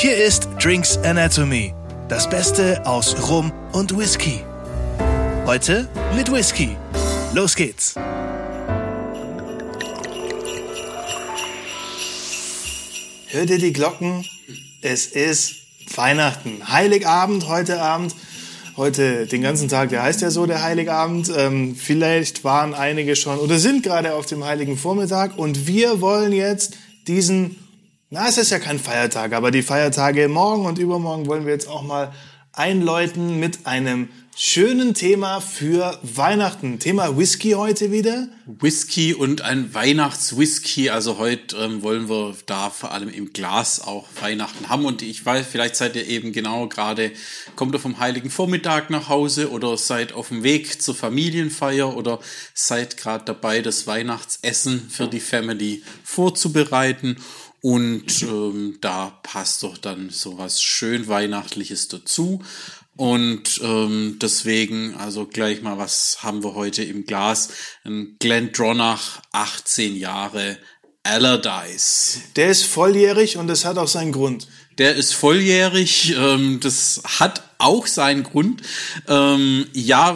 Hier ist Drinks Anatomy, das Beste aus Rum und Whisky. Heute mit Whisky. Los geht's. Hört ihr die Glocken? Es ist Weihnachten, Heiligabend heute Abend. Heute den ganzen Tag, der heißt ja so, der Heiligabend. Ähm, vielleicht waren einige schon oder sind gerade auf dem Heiligen Vormittag und wir wollen jetzt diesen, na, es ist ja kein Feiertag, aber die Feiertage morgen und übermorgen wollen wir jetzt auch mal einläuten mit einem schönen Thema für Weihnachten. Thema Whisky heute wieder. Whisky und ein Weihnachtswhisky. Also heute ähm, wollen wir da vor allem im Glas auch Weihnachten haben. Und ich weiß, vielleicht seid ihr eben genau gerade, kommt ihr vom Heiligen Vormittag nach Hause oder seid auf dem Weg zur Familienfeier oder seid gerade dabei, das Weihnachtsessen für die Family vorzubereiten. Und ähm, da passt doch dann sowas schön Weihnachtliches dazu. Und ähm, deswegen, also gleich mal, was haben wir heute im Glas? Ein Glendronach, 18 Jahre, Allardyce. Der ist volljährig und das hat auch seinen Grund. Der ist volljährig, ähm, das hat auch seinen Grund. Ähm, ja,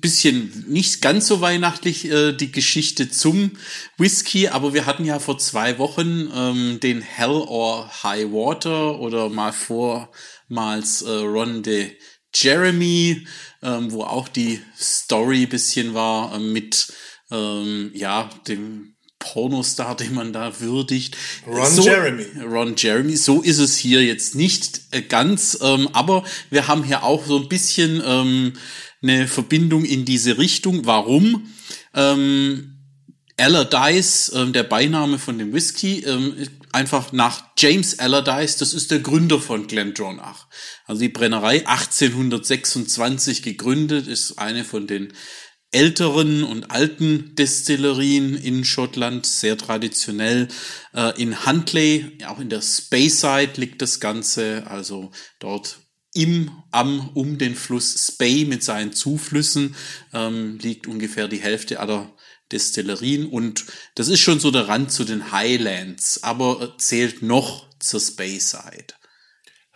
bisschen nicht ganz so weihnachtlich äh, die Geschichte zum Whisky, aber wir hatten ja vor zwei Wochen ähm, den Hell or High Water oder mal vormals äh, Ron de Jeremy, ähm, wo auch die Story bisschen war äh, mit ähm, ja dem Pornostar, den man da würdigt. Ron so, Jeremy. Ron Jeremy. So ist es hier jetzt nicht äh, ganz, ähm, aber wir haben hier auch so ein bisschen ähm, eine Verbindung in diese Richtung. Warum? Ähm, Allardyce, ähm, der Beiname von dem Whisky, ähm, einfach nach James Allardyce, das ist der Gründer von Glendronach. Also die Brennerei 1826 gegründet, ist eine von den älteren und alten Destillerien in Schottland, sehr traditionell. Äh, in Huntley, auch in der Speyside liegt das Ganze, also dort im, am, um den Fluss Spey mit seinen Zuflüssen ähm, liegt ungefähr die Hälfte aller Destillerien und das ist schon so der Rand zu den Highlands, aber zählt noch zur Speyside.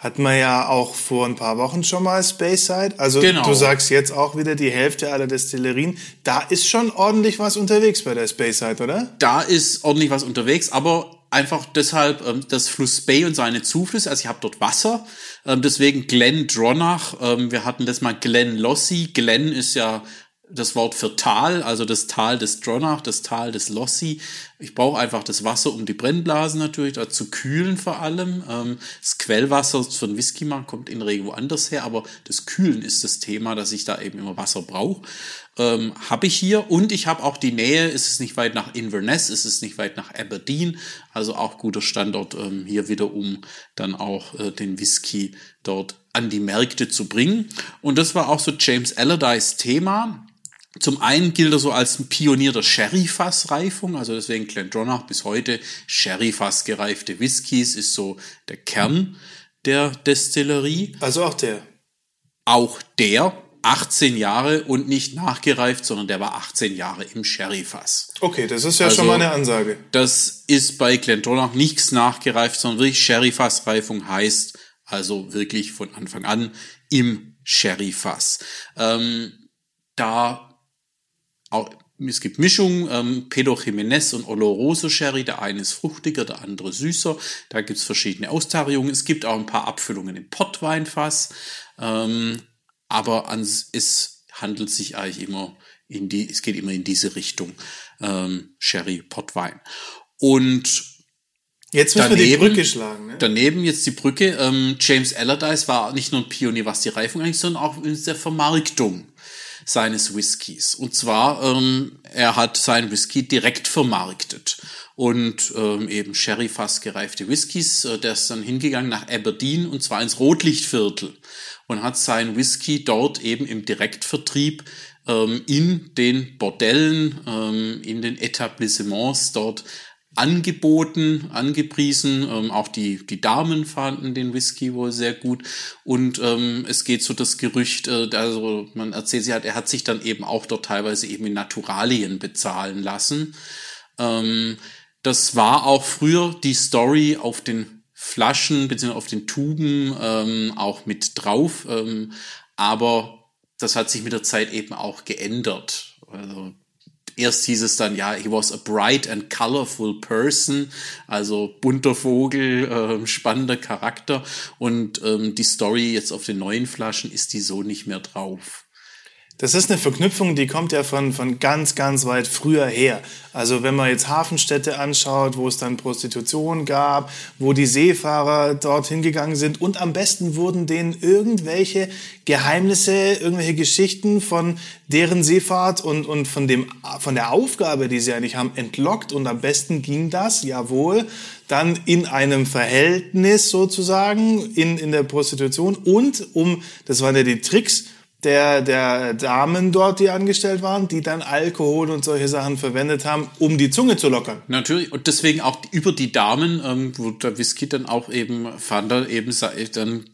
Hat man ja auch vor ein paar Wochen schon mal Speyside. Also Genau. du sagst jetzt auch wieder die Hälfte aller Destillerien. Da ist schon ordentlich was unterwegs bei der Speyside, oder? Da ist ordentlich was unterwegs, aber einfach deshalb ähm, das Fluss Spey und seine Zuflüsse. Also ich habe dort Wasser, ähm, deswegen Glen Dronach. Ähm, wir hatten das mal Glen Lossie. Glen ist ja das Wort für Tal, also das Tal des Dronach, das Tal des Lossie. Ich brauche einfach das Wasser, um die Brennblasen natürlich da zu kühlen vor allem. Ähm, das Quellwasser für den Whisky-Markt kommt in der Regel woanders her, aber das Kühlen ist das Thema, dass ich da eben immer Wasser brauche. Ähm, habe ich hier und ich habe auch die Nähe, es ist nicht weit nach Inverness, es ist nicht weit nach Aberdeen, also auch guter Standort ähm, hier wieder, um dann auch äh, den Whisky dort an die Märkte zu bringen. Und das war auch so James Allardyce Thema. Zum einen gilt er so als ein Pionier der Sherry-Fass-Reifung, also deswegen Glendronach bis heute Sherry-Fass gereifte Whiskys ist so der Kern der Destillerie. Also auch der. Auch der 18 Jahre und nicht nachgereift, sondern der war 18 Jahre im Sherry-Fass. Okay, das ist ja Also- schon mal eine Ansage. Das ist bei Glendronach nichts nachgereift, sondern wirklich Sherry-Fass-Reifung heißt also wirklich von Anfang an im Sherry-Fass. Ähm, da auch, es gibt Mischungen, ähm, Pedro Jiménez und Oloroso Sherry, der eine ist fruchtiger, der andere süßer. Da gibt's verschiedene Austarierungen. Es gibt auch ein paar Abfüllungen im Pottweinfass. Ähm, aber ans, es handelt sich eigentlich immer in die, es geht immer in diese Richtung, ähm, Sherry, Pottwein. Und Jetzt müssen wir die Daneben- Brücke schlagen. Ne? Daneben jetzt die Brücke. Ähm, James Allardyce war nicht nur ein Pionier, was die Reifung eigentlich, sondern auch in der Vermarktung seines Whiskys. Und zwar, ähm, er hat seinen Whisky direkt vermarktet. Und ähm, eben Sherry-Fass gereifte Whiskys, äh, der ist dann hingegangen nach Aberdeen und zwar ins Rotlichtviertel und hat seinen Whisky dort eben im Direktvertrieb ähm, in den Bordellen, ähm, in den Etablissements dort angeboten, angepriesen. Ähm, auch die, die Damen fanden den Whisky wohl sehr gut. Und ähm, es geht so das Gerücht, äh, also man erzählt, sie hat, er hat sich dann eben auch dort teilweise eben in Naturalien bezahlen lassen. Ähm, das war auch früher die Story auf den Flaschen bzw. auf den Tuben ähm, auch mit drauf. Ähm, aber das hat sich mit der Zeit eben auch geändert. Also erst hieß es dann, ja, he was a bright and colorful person, also bunter Vogel, äh, spannender Charakter. Und ähm, die Story jetzt auf den neuen Flaschen ist die so nicht mehr drauf. Das ist eine Verknüpfung, die kommt ja von, von ganz, ganz weit früher her. Also wenn man jetzt Hafenstädte anschaut, wo es dann Prostitution gab, wo die Seefahrer dorthin gegangen sind und am besten wurden denen irgendwelche Geheimnisse, irgendwelche Geschichten von deren Seefahrt und, und von, dem, von der Aufgabe, die sie eigentlich haben, entlockt und am besten ging das, jawohl, dann in einem Verhältnis sozusagen, in, in der Prostitution und um, das waren ja die Tricks, der, der Damen dort, die angestellt waren, die dann Alkohol und solche Sachen verwendet haben, um die Zunge zu lockern. Natürlich, und deswegen auch über die Damen, ähm, wo der Whisky dann auch eben, fand er eben dann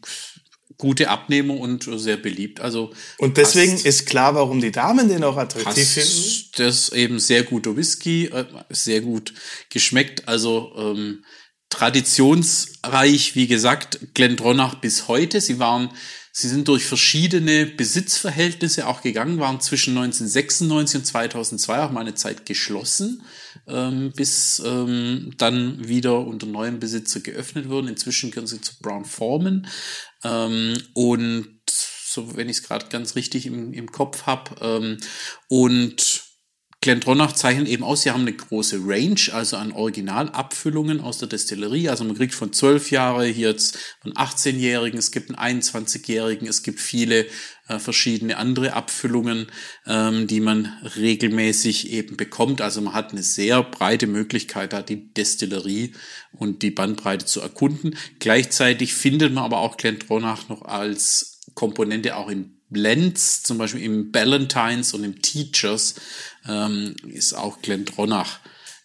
gute Abnehmer und sehr beliebt. Also und deswegen passt, ist klar, warum die Damen den auch attraktiv finden. Das ist eben sehr guter Whisky, äh, sehr gut geschmeckt. Also ähm, traditionsreich, wie gesagt, Glendronach bis heute. Sie waren Sie sind durch verschiedene Besitzverhältnisse auch gegangen, waren zwischen 1996 und 2002 auch mal eine Zeit geschlossen, ähm, bis ähm, dann wieder unter neuen Besitzer geöffnet wurden. Inzwischen gehören sie zu Brown Forman. Ähm, und so, wenn ich es gerade ganz richtig im, im Kopf habe. Ähm, und Glendronach zeichnet eben aus, sie haben eine große Range, also an Originalabfüllungen aus der Destillerie. Also man kriegt von 12 Jahre hier jetzt von 18-Jährigen, es gibt einen 21-Jährigen, es gibt viele äh, verschiedene andere Abfüllungen, ähm, die man regelmäßig eben bekommt. Also man hat eine sehr breite Möglichkeit, da die Destillerie und die Bandbreite zu erkunden. Gleichzeitig findet man aber auch Glendronach noch als Komponente auch in Blends, zum Beispiel im Ballantines und im Teachers, ähm, ist auch Glenn Dronach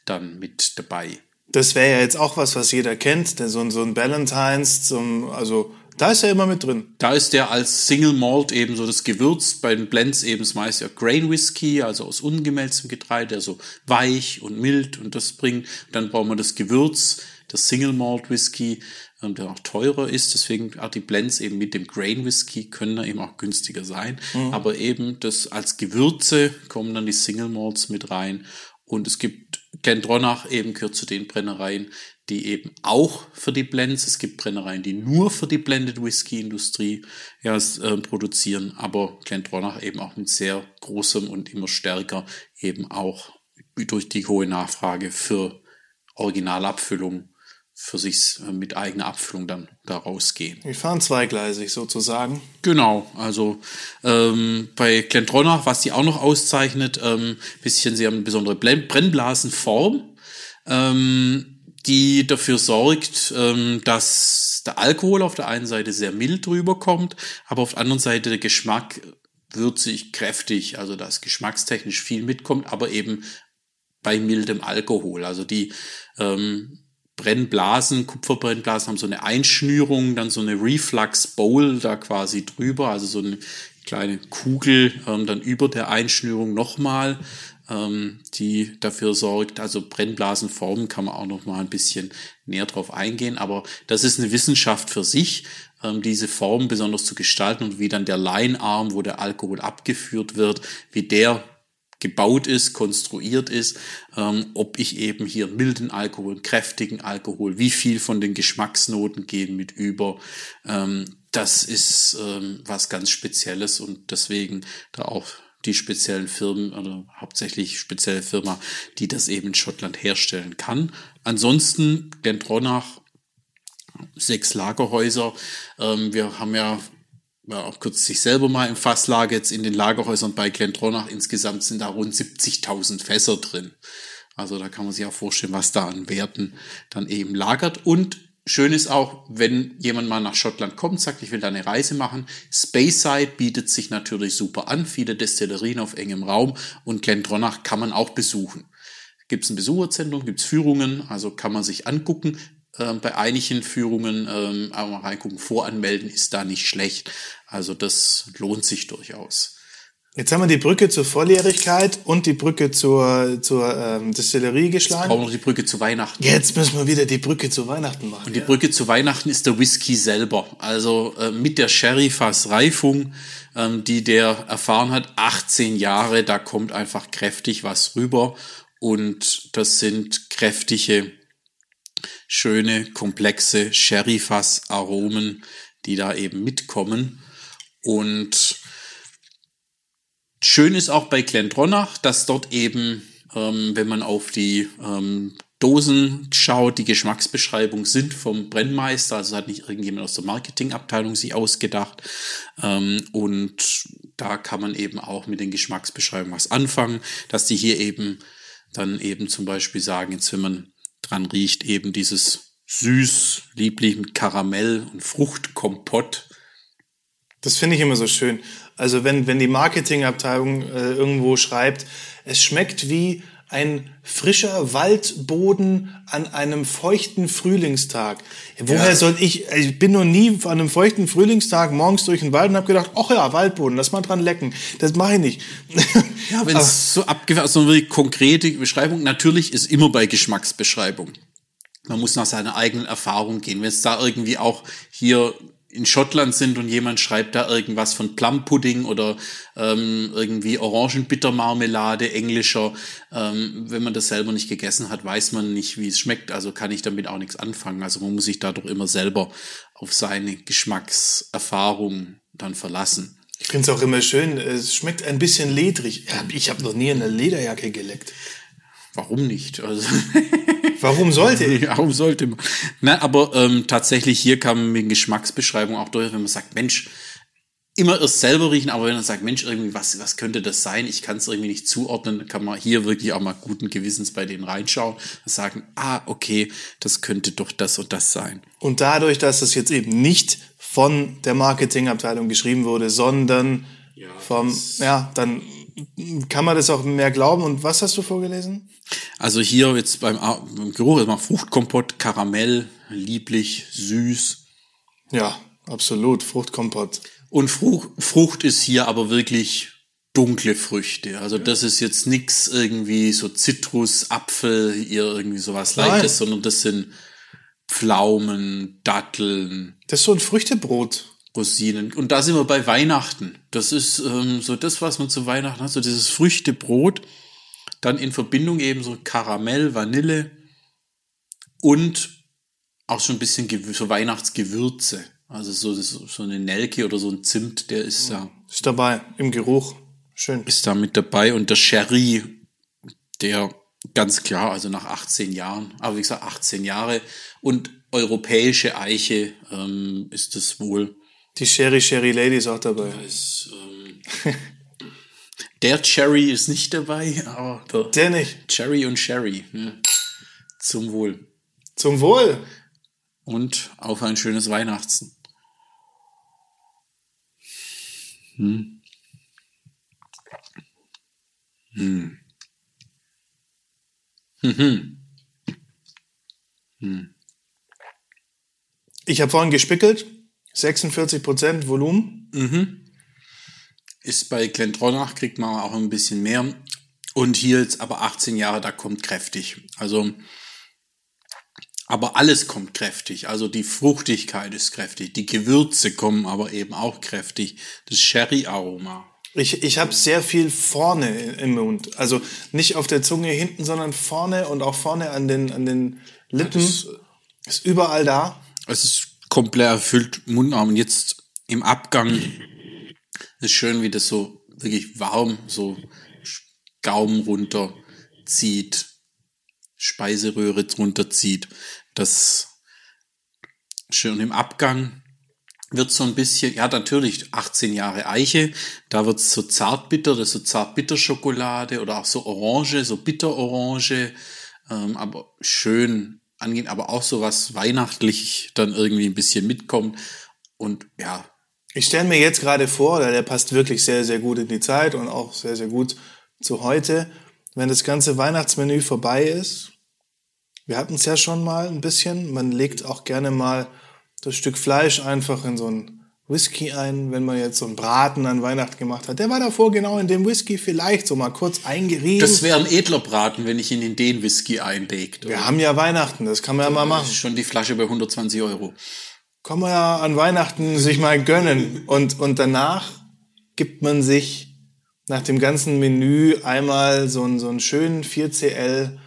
dann mit dabei. Das wäre ja jetzt auch was, was jeder kennt, denn so ein, so ein Ballantines zum, also da ist er immer mit drin. Da ist der als Single Malt eben so das Gewürz, bei den Blends eben meist ja Grain Whisky, also aus ungemälztem Getreide, so weich und mild und das bringt, dann brauchen wir das Gewürz, das Single Malt Whisky, ähm, der auch teurer ist. Deswegen auch die Blends eben mit dem Grain Whisky können da eben auch günstiger sein. Mhm. Aber eben das als Gewürze kommen dann die Single Malts mit rein. Und es gibt Glendronach eben gehört zu den Brennereien, die eben auch für die Blends, es gibt Brennereien, die nur für die Blended Whisky Industrie ja, äh, produzieren, aber Glendronach eben auch mit sehr großem und immer stärker eben auch durch die hohe Nachfrage für Originalabfüllung für sich äh, mit eigener Abfüllung dann da rausgehen. Wir fahren zweigleisig sozusagen. Genau, also ähm, bei Glendronach, was die auch noch auszeichnet, ähm, bisschen, sie haben eine besondere Brennblasenform, ähm, die dafür sorgt, ähm, dass der Alkohol auf der einen Seite sehr mild drüber kommt, aber auf der anderen Seite der Geschmack würzig, kräftig, also dass geschmackstechnisch viel mitkommt, aber eben bei mildem Alkohol. Also die ähm, Brennblasen, Kupferbrennblasen haben so eine Einschnürung, dann so eine Reflux Bowl da quasi drüber, also so eine kleine Kugel ähm, dann über der Einschnürung nochmal, ähm, die dafür sorgt, also Brennblasenformen kann man auch nochmal ein bisschen näher drauf eingehen, aber das ist eine Wissenschaft für sich, ähm, diese Form besonders zu gestalten und wie dann der Leinarm, wo der Alkohol abgeführt wird, wie der gebaut ist, konstruiert ist, ähm, ob ich eben hier milden Alkohol, kräftigen Alkohol, wie viel von den Geschmacksnoten gehen mit über. Ähm, das ist ähm, was ganz Spezielles und deswegen da auch die speziellen Firmen oder hauptsächlich spezielle Firma, die das eben in Schottland herstellen kann. Ansonsten Glendronach, sechs Lagerhäuser. Ähm, wir haben ja ja, auch kurz sich selber mal im Fasslager jetzt in den Lagerhäusern bei Glendronach. Insgesamt sind da rund 70.000 Fässer drin. Also da kann man sich auch vorstellen, was da an Werten dann eben lagert. Und schön ist auch, wenn jemand mal nach Schottland kommt, sagt, ich will da eine Reise machen. Speyside bietet sich natürlich super an. Viele Destillerien auf engem Raum und Glendronach kann man auch besuchen. Gibt es ein Besucherzentrum, gibt es Führungen, also kann man sich angucken. Ähm, bei einigen Führungen ähm, aber mal reingucken, voranmelden ist da nicht schlecht. Also das lohnt sich durchaus. Jetzt haben wir die Brücke zur Volljährigkeit und die Brücke zur, zur ähm, Distillerie geschlagen. Brauchen wir noch die Brücke zu Weihnachten. Jetzt müssen wir wieder die Brücke zu Weihnachten machen. Und die Brücke zu Weihnachten ist der Whisky selber. Also äh, mit der Sherry-Fass-Reifung, ähm, die der erfahren hat, 18 Jahre, da kommt einfach kräftig was rüber. Und das sind kräftige, schöne, komplexe Sherry-Fass-Aromen, die da eben mitkommen. Und Schön ist auch bei Glendronach, dass dort eben, ähm, wenn man auf die ähm, Dosen schaut, die Geschmacksbeschreibung sind vom Brennmeister, also hat nicht irgendjemand aus der Marketingabteilung sich ausgedacht. Ähm, und da kann man eben auch mit den Geschmacksbeschreibungen was anfangen, dass die hier eben dann eben zum Beispiel sagen, jetzt wenn man dran riecht, eben dieses süß, lieblich mit Karamell und Fruchtkompott. Das finde ich immer so schön. Also wenn, wenn die Marketingabteilung äh, irgendwo schreibt, es schmeckt wie ein frischer Waldboden an einem feuchten Frühlingstag. Woher ja. soll ich, ich bin noch nie an einem feuchten Frühlingstag morgens durch den Wald und habe gedacht, ach ja, Waldboden, lass mal dran lecken. Das mache ich nicht. Ja, wenn es so abgefahren, so eine wirklich konkrete Beschreibung, natürlich ist immer bei Geschmacksbeschreibung. Man muss nach seiner eigenen Erfahrung gehen. Wenn es da irgendwie auch hier in Schottland sind und jemand schreibt da irgendwas von Plumpudding oder ähm, irgendwie Orangenbittermarmelade englischer. Ähm, wenn man das selber nicht gegessen hat, weiß man nicht, wie es schmeckt. Also kann ich damit auch nichts anfangen. Also man muss sich dadurch immer selber auf seine Geschmackserfahrung dann verlassen. Ich finde es auch immer schön, es schmeckt ein bisschen ledrig. Ich habe noch nie eine Lederjacke geleckt. Warum nicht? Also Warum sollte ich? Warum sollte man? Na, aber ähm, tatsächlich hier kam man mit Geschmacksbeschreibung auch durch, wenn man sagt, Mensch, immer erst selber riechen, aber wenn man sagt, Mensch, irgendwie, was, was könnte das sein? Ich kann es irgendwie nicht zuordnen, kann man hier wirklich auch mal guten Gewissens bei denen reinschauen und sagen, ah, okay, das könnte doch das und das sein. Und dadurch, dass das jetzt eben nicht von der Marketingabteilung geschrieben wurde, sondern ja, vom, ja, dann kann man das auch mehr glauben. Und was hast du vorgelesen? Also hier jetzt beim, beim Geruch ist mal Fruchtkompott, Karamell, lieblich, süß. Ja, absolut, Fruchtkompott. Und Frucht, Frucht ist hier aber wirklich dunkle Früchte. Also ja. das ist jetzt nix irgendwie so Zitrus, Apfel, ihr irgendwie sowas Leichtes, sondern das sind Pflaumen, Datteln. Das ist so ein Früchtebrot. Rosinen. Und da sind wir bei Weihnachten. Das ist ähm, so das, was man zu Weihnachten hat, so dieses Früchtebrot. Dann in Verbindung eben so Karamell, Vanille und auch schon ein bisschen so Weihnachtsgewürze. Also so, so eine Nelke oder so ein Zimt, der ist da. Ist dabei im Geruch. Schön. Ist da mit dabei. Und der Sherry, der ganz klar, also nach 18 Jahren, aber wie gesagt, 18 Jahre und europäische Eiche ähm, ist es wohl die Sherry Sherry Lady ist auch dabei. Ist, ähm, der Cherry ist nicht dabei, aber der, der nicht. Cherry und Sherry. Ja. Zum Wohl. Zum Wohl. Und auf ein schönes Weihnachten. Hm. Hm. Hm. Hm. Ich habe vorhin gespickelt 46 Prozent Volumen. Mhm. Ist bei Glendronach, kriegt man auch ein bisschen mehr. Und hier jetzt aber 18 Jahre, da kommt kräftig. Also, aber alles kommt kräftig. Also die Fruchtigkeit ist kräftig. Die Gewürze kommen aber eben auch kräftig. Das Sherry-Aroma. Ich, ich habe sehr viel vorne im Mund. Also nicht auf der Zunge hinten, sondern vorne und auch vorne an den, an den Lippen. Ja, ist überall da. Es ist komplett erfüllt Mundarm. Und jetzt im Abgang ist schön, wie das so wirklich warm so Gaumen runterzieht, Speiseröhre drunter zieht. Das schön. Im Abgang wird so ein bisschen, ja natürlich 18 Jahre Eiche, da wird es so zartbitter, das ist so zartbitter-Schokolade oder auch so Orange, so Bitterorange, ähm, aber schön angehen, aber auch so was weihnachtlich dann irgendwie ein bisschen mitkommt. Und ja. Ich stelle mir jetzt gerade vor, der passt wirklich sehr, sehr gut in die Zeit und auch sehr, sehr gut zu heute, wenn das ganze Weihnachtsmenü vorbei ist. Wir hatten es ja schon mal ein bisschen. Man legt auch gerne mal das Stück Fleisch einfach in so ein Whisky ein, wenn man jetzt so einen Braten an Weihnachten gemacht hat. Der war davor genau in dem Whisky vielleicht so mal kurz eingerieben. Das wäre ein edler Braten, wenn ich ihn in den Whisky einlegt. Wir haben ja Weihnachten, das kann man ja mal Das machen. ist schon die Flasche bei 120 Euro. Kann man ja an Weihnachten sich mal gönnen. Und, und danach gibt man sich nach dem ganzen Menü einmal so einen, so einen schönen 4CL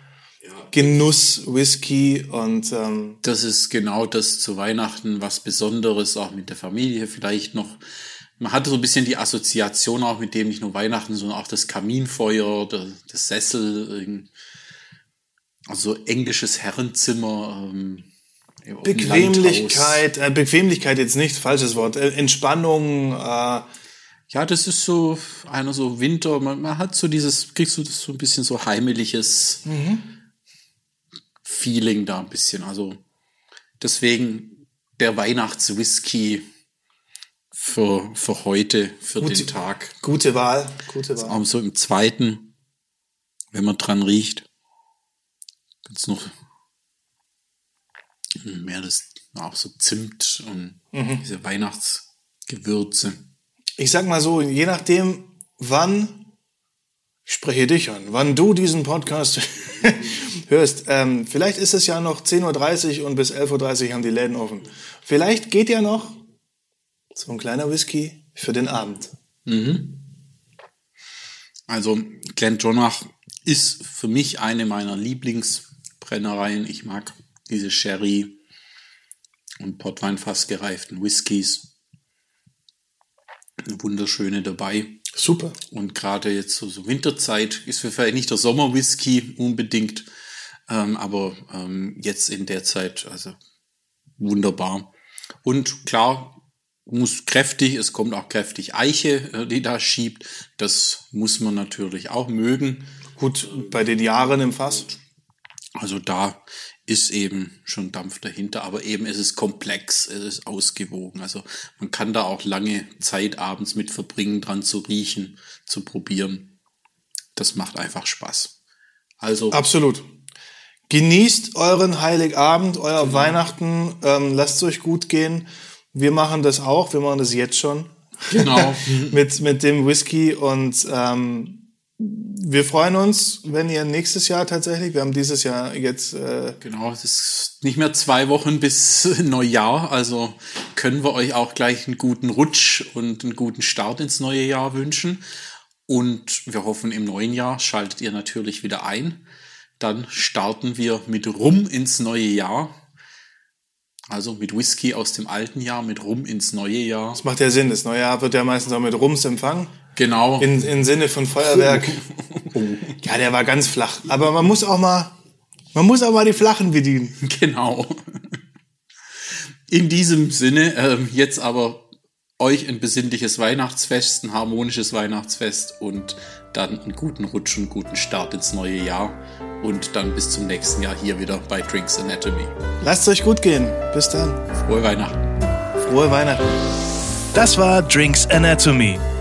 Genuss Whisky und ähm, Das ist genau das zu Weihnachten, was Besonderes, auch mit der Familie vielleicht noch. Man hatte so ein bisschen die Assoziation auch mit dem nicht nur Weihnachten, sondern auch das Kaminfeuer, der, das Sessel, also englisches Herrenzimmer. Ähm. Bequemlichkeit, äh, Bequemlichkeit jetzt nicht, falsches Wort, äh, Entspannung, äh, Ja, das ist so einer so Winter. Man, man hat so dieses, kriegst du das so ein bisschen so heimeliges Feeling da ein bisschen. Also deswegen der Weihnachtswhisky für, für heute, für Gut. den Tag. gute Wahl, gute Wahl. Auch so im zweiten, wenn man dran riecht, gibt's noch mehr das, auch so Zimt und diese Weihnachtsgewürze. Ich sag mal so, je nachdem, wann, ich spreche dich an, wann du diesen Podcast hörst, ähm, vielleicht ist es ja noch 10.30 Uhr und bis 11.30 Uhr haben die Läden offen. Vielleicht geht ja noch so ein kleiner Whisky für den Abend. Also Glendronach ist für mich eine meiner Lieblingsbrennereien. Ich mag diese Sherry und Portweinfass gereiften Whiskys. Wunderschöne dabei. Super. Und gerade jetzt so, so Winterzeit ist für vielleicht nicht der Sommerwhisky unbedingt, ähm, aber ähm, jetzt in der Zeit, also wunderbar. Und klar, muss kräftig, es kommt auch kräftig Eiche, äh, die da schiebt. Das muss man natürlich auch mögen. Gut, bei den Jahren im Fass. Also da ist eben schon Dampf dahinter, aber eben es ist komplex, es ist ausgewogen. Also man kann da auch lange Zeit abends mit verbringen, dran zu riechen, zu probieren. Das macht einfach Spaß. Also Absolut. Genießt euren Heiligabend, euer Weihnachten, ähm, lasst es euch gut gehen. Wir machen das auch, wir machen das jetzt schon genau. mit, mit dem Whisky und ähm, wir freuen uns, wenn ihr nächstes Jahr tatsächlich, wir haben dieses Jahr jetzt, äh, Genau, es ist nicht mehr zwei Wochen bis Neujahr, also können wir euch auch gleich einen guten Rutsch und einen guten Start ins neue Jahr wünschen. Und wir hoffen, im neuen Jahr schaltet ihr natürlich wieder ein. Dann starten wir mit Rum ins neue Jahr. Also mit Whisky aus dem alten Jahr, mit Rum ins neue Jahr. das macht ja Sinn, das neue Jahr wird ja meistens auch mit Rums empfangen, Genau. in, in Sinne von Feuerwerk. Ja, der war ganz flach, aber man muss auch mal, man muss auch mal die Flachen bedienen. Genau. In diesem Sinne, ähm, jetzt aber euch ein besinnliches Weihnachtsfest, ein harmonisches Weihnachtsfest und dann einen guten Rutsch und einen guten Start ins neue Jahr. Und dann bis zum nächsten Jahr hier wieder bei Drinks Anatomy. Lasst es euch gut gehen. Bis dann. Frohe Weihnachten. Frohe Weihnachten. Das war Drinks Anatomy.